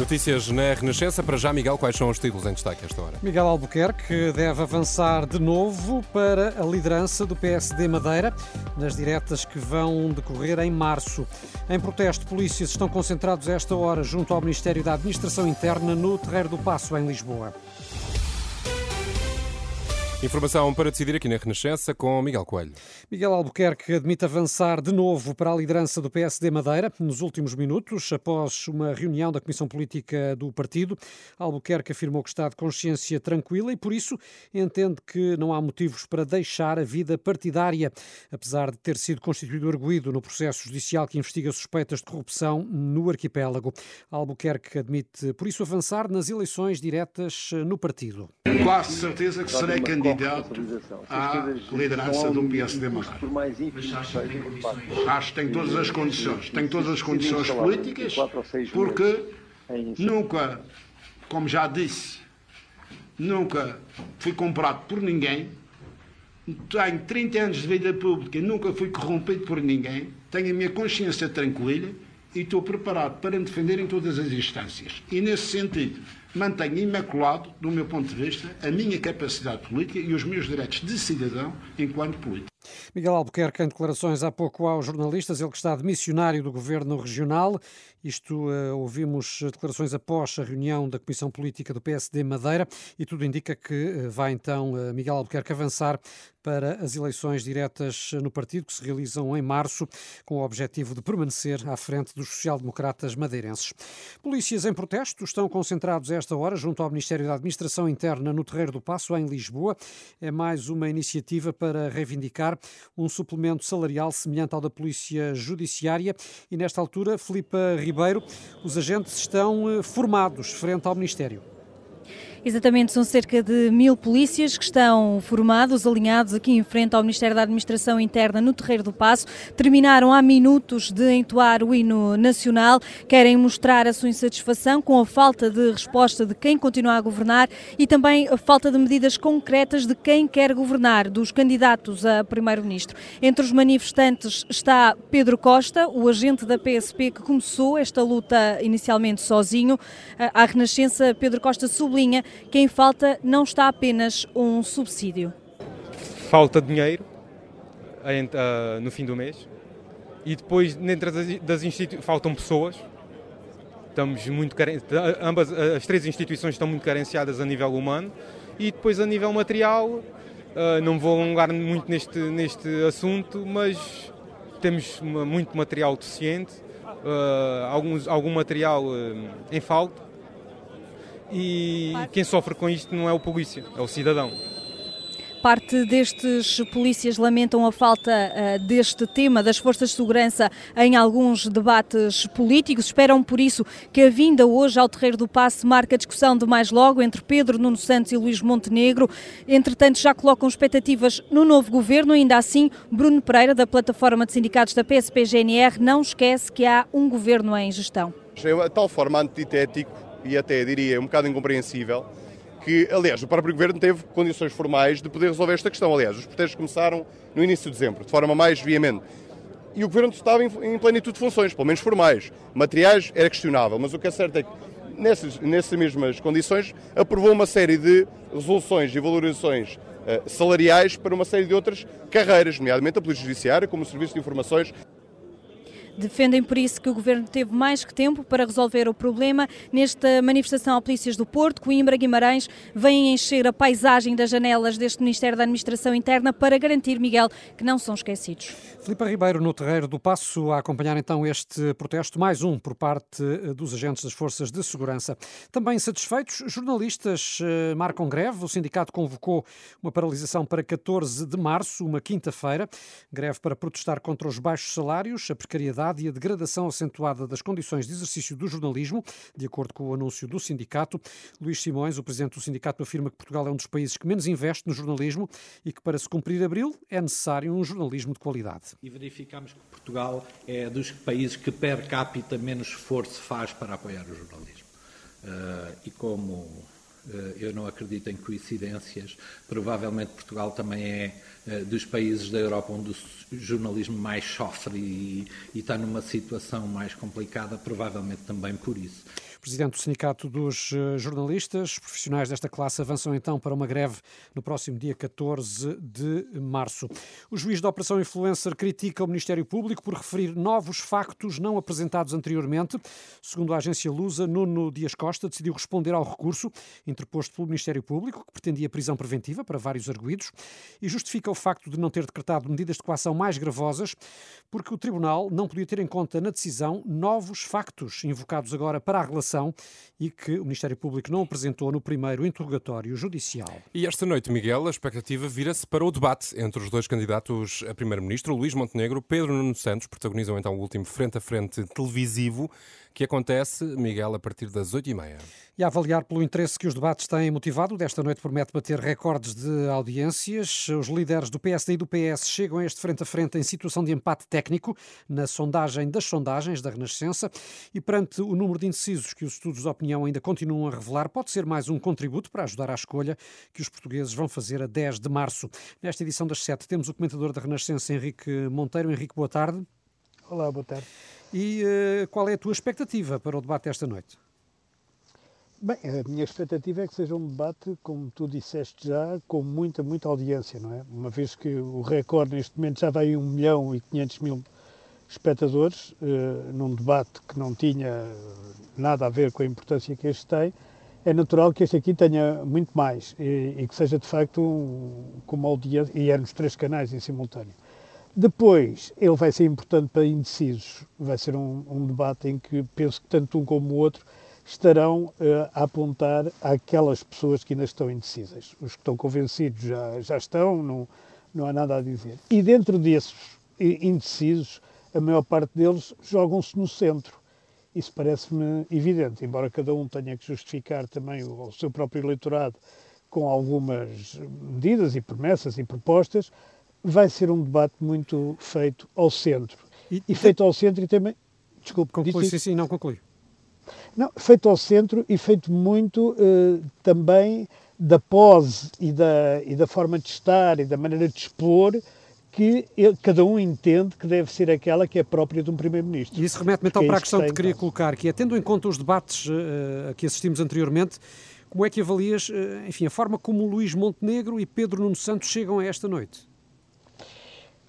Notícias na Renascença. Para já, Miguel, quais são os títulos em destaque esta hora? Miguel Albuquerque deve avançar de novo para a liderança do PSD Madeira nas diretas que vão decorrer em março. Em protesto, polícias estão concentrados a esta hora junto ao Ministério da Administração Interna no Terreiro do Passo, em Lisboa. Informação para decidir aqui na Renascença com Miguel Coelho. Miguel Albuquerque admite avançar de novo para a liderança do PSD Madeira nos últimos minutos, após uma reunião da Comissão Política do partido. Albuquerque afirmou que está de consciência tranquila e, por isso, entende que não há motivos para deixar a vida partidária, apesar de ter sido constituído arguído no processo judicial que investiga suspeitas de corrupção no arquipélago. Albuquerque admite, por isso, avançar nas eleições diretas no partido. Quase certeza que serei candidato à liderança do PSD Madeira. Acho que tem todas as condições. Tem todas as condições políticas, porque nunca, como já disse, nunca fui comprado por ninguém. Tenho 30 anos de vida pública, nunca fui corrompido por ninguém. Tenho a minha consciência tranquila e estou preparado para me defender em todas as instâncias. E nesse sentido, mantenho imaculado, do meu ponto de vista, a minha capacidade política e os meus direitos de cidadão enquanto político. Miguel Albuquerque, em declarações há pouco aos jornalistas, ele que está de missionário do governo regional. Isto uh, ouvimos declarações após a reunião da Comissão Política do PSD Madeira e tudo indica que uh, vai então uh, Miguel Albuquerque avançar para as eleições diretas no partido que se realizam em março, com o objetivo de permanecer à frente dos social-democratas madeirenses. Polícias em protesto estão concentrados a esta hora junto ao Ministério da Administração Interna no Terreiro do Passo, em Lisboa. É mais uma iniciativa para reivindicar um suplemento salarial semelhante ao da Polícia Judiciária e nesta altura, Filipa Ribeiro, os agentes estão eh, formados frente ao Ministério. Exatamente, são cerca de mil polícias que estão formados, alinhados aqui em frente ao Ministério da Administração Interna no Terreiro do Passo. Terminaram há minutos de entoar o hino nacional, querem mostrar a sua insatisfação com a falta de resposta de quem continua a governar e também a falta de medidas concretas de quem quer governar, dos candidatos a Primeiro-Ministro. Entre os manifestantes está Pedro Costa, o agente da PSP que começou esta luta inicialmente sozinho. À Renascença, Pedro Costa sublinha quem falta não está apenas um subsídio. Falta dinheiro no fim do mês e depois dentro das instituições faltam pessoas. Estamos muito ambas as três instituições estão muito carenciadas a nível humano e depois a nível material não vou alongar muito neste neste assunto, mas temos muito material deficiente, alguns, algum material em falta e quem sofre com isto não é o polícia, é o cidadão. Parte destes polícias lamentam a falta uh, deste tema das forças de segurança em alguns debates políticos. Esperam, por isso, que a vinda hoje ao Terreiro do Passe marque a discussão de mais logo entre Pedro Nuno Santos e Luís Montenegro. Entretanto, já colocam expectativas no novo governo. Ainda assim, Bruno Pereira, da plataforma de sindicatos da PSP-GNR, não esquece que há um governo em gestão. É de tal forma antitético e até diria um bocado incompreensível, que, aliás, o próprio Governo teve condições formais de poder resolver esta questão. Aliás, os protestos começaram no início de dezembro, de forma mais veemente. E o Governo estava em plenitude de funções, pelo menos formais. Materiais era questionável, mas o que é certo é que, nessas, nessas mesmas condições, aprovou uma série de resoluções e valorizações uh, salariais para uma série de outras carreiras, nomeadamente a Polícia Judiciária, como o Serviço de Informações Defendem por isso que o governo teve mais que tempo para resolver o problema. Nesta manifestação ao Polícias do Porto, Coimbra Guimarães vêm encher a paisagem das janelas deste Ministério da Administração Interna para garantir, Miguel, que não são esquecidos. Filipe Ribeiro, no Terreiro do Passo, a acompanhar então este protesto, mais um por parte eh, dos agentes das Forças de Segurança. Também satisfeitos, jornalistas eh, marcam greve. O sindicato convocou uma paralisação para 14 de março, uma quinta-feira. Greve para protestar contra os baixos salários, a precariedade e a degradação acentuada das condições de exercício do jornalismo, de acordo com o anúncio do sindicato. Luís Simões, o presidente do sindicato, afirma que Portugal é um dos países que menos investe no jornalismo e que para se cumprir abril é necessário um jornalismo de qualidade e verificamos que Portugal é dos países que per capita menos esforço faz para apoiar o jornalismo. Uh, e como eu não acredito em coincidências, provavelmente Portugal também é uh, dos países da Europa onde o jornalismo mais sofre e, e está numa situação mais complicada, provavelmente também por isso. Presidente do Sindicato dos eh, Jornalistas, profissionais desta classe avançam então para uma greve no próximo dia 14 de março. O juiz da Operação Influencer critica o Ministério Público por referir novos factos não apresentados anteriormente. Segundo a agência Lusa, Nuno Dias Costa decidiu responder ao recurso interposto pelo Ministério Público, que pretendia prisão preventiva para vários arguídos, e justifica o facto de não ter decretado medidas de coação mais gravosas, porque o Tribunal não podia ter em conta na decisão novos factos invocados agora para a relação e que o Ministério Público não apresentou no primeiro interrogatório judicial. E esta noite, Miguel, a expectativa vira-se para o debate entre os dois candidatos a Primeiro-Ministro, Luís Montenegro, Pedro Nuno Santos, protagonizam então o último frente a frente televisivo que acontece, Miguel, a partir das 8h30. E a avaliar pelo interesse que os debates têm motivado, desta noite promete bater recordes de audiências. Os líderes do PSD e do PS chegam a este frente a frente em situação de empate técnico na sondagem das sondagens da Renascença e perante o número de indecisos que os estudos de opinião ainda continuam a revelar, pode ser mais um contributo para ajudar à escolha que os portugueses vão fazer a 10 de março. Nesta edição das 7 temos o comentador da Renascença, Henrique Monteiro. Henrique, boa tarde. Olá, boa tarde. E uh, qual é a tua expectativa para o debate esta noite? Bem, a minha expectativa é que seja um debate, como tu disseste já, com muita, muita audiência, não é? Uma vez que o recorde neste momento já vai em 1 milhão e 500 mil espectadores, uh, num debate que não tinha nada a ver com a importância que este tem, é natural que este aqui tenha muito mais e, e que seja de facto um, com uma audiência, e é nos três canais em simultâneo. Depois, ele vai ser importante para indecisos. Vai ser um, um debate em que penso que tanto um como o outro estarão uh, a apontar àquelas pessoas que ainda estão indecisas. Os que estão convencidos já, já estão, não, não há nada a dizer. E dentro desses indecisos, a maior parte deles jogam-se no centro. Isso parece-me evidente, embora cada um tenha que justificar também o, o seu próprio eleitorado com algumas medidas e promessas e propostas, vai ser um debate muito feito ao centro. E, e feito ao centro e também. Desculpe, conclui, sim, sim, não conclui. Não, feito ao centro e feito muito uh, também da pose e da, e da forma de estar e da maneira de expor que ele, cada um entende que deve ser aquela que é própria de um Primeiro-Ministro. E isso remete-me então é para a questão que, que queria colocar, que é, tendo em conta os debates uh, a que assistimos anteriormente, como é que avalias, uh, enfim, a forma como Luís Montenegro e Pedro Nuno Santos chegam a esta noite?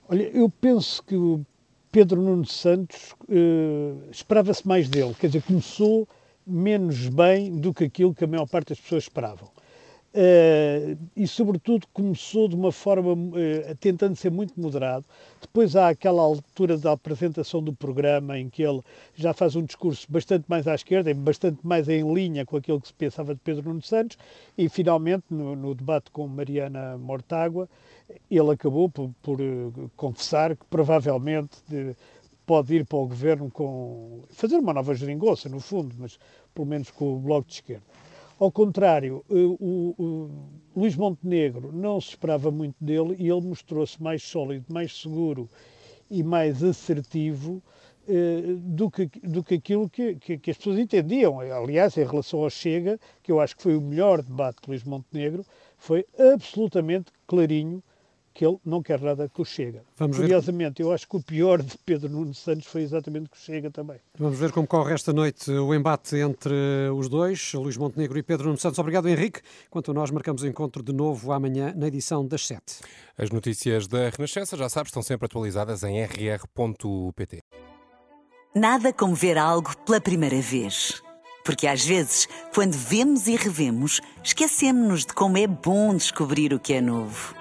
Olha, eu penso que o Pedro Nuno Santos uh, esperava-se mais dele, quer dizer, começou menos bem do que aquilo que a maior parte das pessoas esperavam. Uh, e, sobretudo, começou de uma forma uh, tentando ser muito moderado. Depois há aquela altura da apresentação do programa em que ele já faz um discurso bastante mais à esquerda, bastante mais em linha com aquilo que se pensava de Pedro Nuno Santos, e finalmente, no, no debate com Mariana Mortágua, ele acabou por, por uh, confessar que provavelmente de, pode ir para o governo com. fazer uma nova geringonça, no fundo, mas pelo menos com o Bloco de Esquerda. Ao contrário, eh, o, o, Luís Montenegro não se esperava muito dele e ele mostrou-se mais sólido, mais seguro e mais assertivo eh, do, que, do que aquilo que, que, que, as pessoas entendiam. Aliás, em relação ao Chega, que eu acho que foi o melhor debate de Luís Montenegro, foi absolutamente clarinho que ele não quer nada que o Chega. Vamos Curiosamente, ver... eu acho que o pior de Pedro Nuno Santos foi exatamente que o Chega também. Vamos ver como corre esta noite o embate entre os dois, Luís Montenegro e Pedro Nuno Santos. Obrigado, Henrique. Quanto a nós, marcamos o encontro de novo amanhã na edição das 7. As notícias da Renascença, já sabes, estão sempre atualizadas em rr.pt. Nada como ver algo pela primeira vez. Porque às vezes, quando vemos e revemos, esquecemos-nos de como é bom descobrir o que é novo.